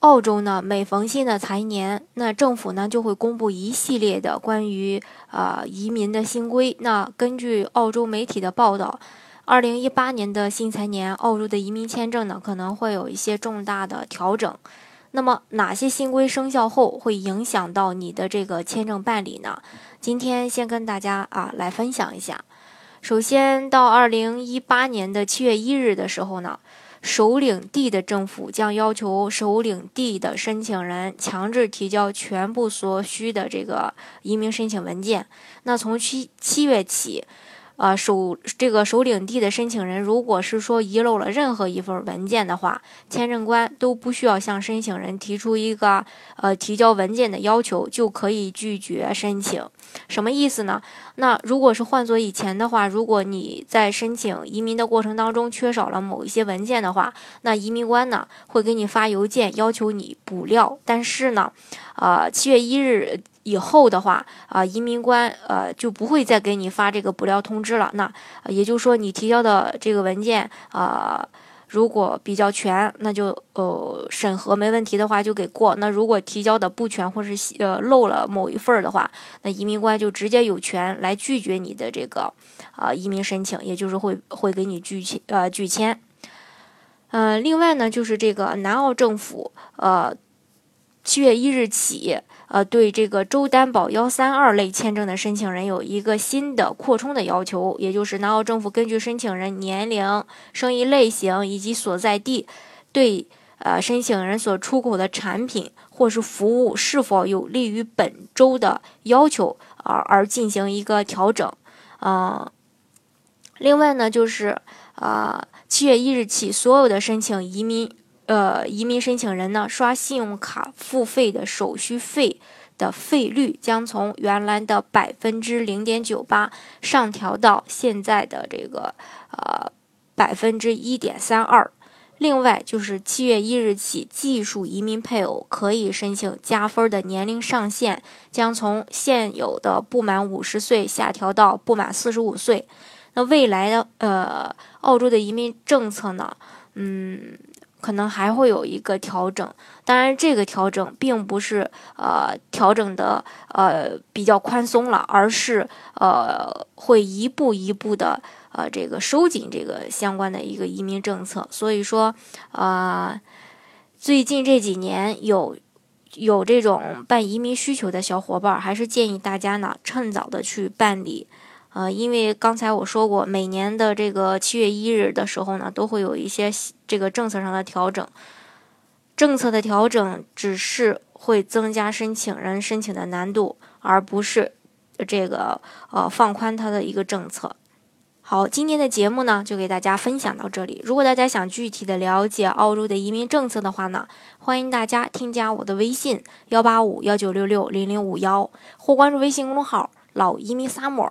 澳洲呢，每逢新的财年，那政府呢就会公布一系列的关于呃移民的新规。那根据澳洲媒体的报道，二零一八年的新财年，澳洲的移民签证呢可能会有一些重大的调整。那么哪些新规生效后会影响到你的这个签证办理呢？今天先跟大家啊来分享一下。首先到二零一八年的七月一日的时候呢。首领地的政府将要求首领地的申请人强制提交全部所需的这个移民申请文件。那从七七月起。呃，首这个首领地的申请人，如果是说遗漏了任何一份文件的话，签证官都不需要向申请人提出一个呃提交文件的要求，就可以拒绝申请。什么意思呢？那如果是换做以前的话，如果你在申请移民的过程当中缺少了某一些文件的话，那移民官呢会给你发邮件要求你补料。但是呢，呃，七月一日。以后的话，啊，移民官呃就不会再给你发这个补料通知了。那也就是说，你提交的这个文件啊，如果比较全，那就呃审核没问题的话就给过。那如果提交的不全或是呃漏了某一份儿的话，那移民官就直接有权来拒绝你的这个啊移民申请，也就是会会给你拒签呃拒签。嗯，另外呢，就是这个南澳政府呃七月一日起。呃，对这个州担保幺三二类签证的申请人有一个新的扩充的要求，也就是南澳政府根据申请人年龄、生意类型以及所在地，对呃申请人所出口的产品或是服务是否有利于本州的要求而而进行一个调整。嗯，另外呢，就是啊，七月一日起，所有的申请移民。呃，移民申请人呢，刷信用卡付费的手续费的费率将从原来的百分之零点九八上调到现在的这个呃百分之一点三二。另外，就是七月一日起，技术移民配偶可以申请加分的年龄上限将从现有的不满五十岁下调到不满四十五岁。那未来的呃，澳洲的移民政策呢，嗯。可能还会有一个调整，当然这个调整并不是呃调整的呃比较宽松了，而是呃会一步一步的呃这个收紧这个相关的一个移民政策。所以说啊，最近这几年有有这种办移民需求的小伙伴，还是建议大家呢趁早的去办理。呃，因为刚才我说过，每年的这个七月一日的时候呢，都会有一些这个政策上的调整。政策的调整只是会增加申请人申请的难度，而不是这个呃放宽它的一个政策。好，今天的节目呢，就给大家分享到这里。如果大家想具体的了解澳洲的移民政策的话呢，欢迎大家添加我的微信幺八五幺九六六零零五幺，或关注微信公众号“老移民 summer”。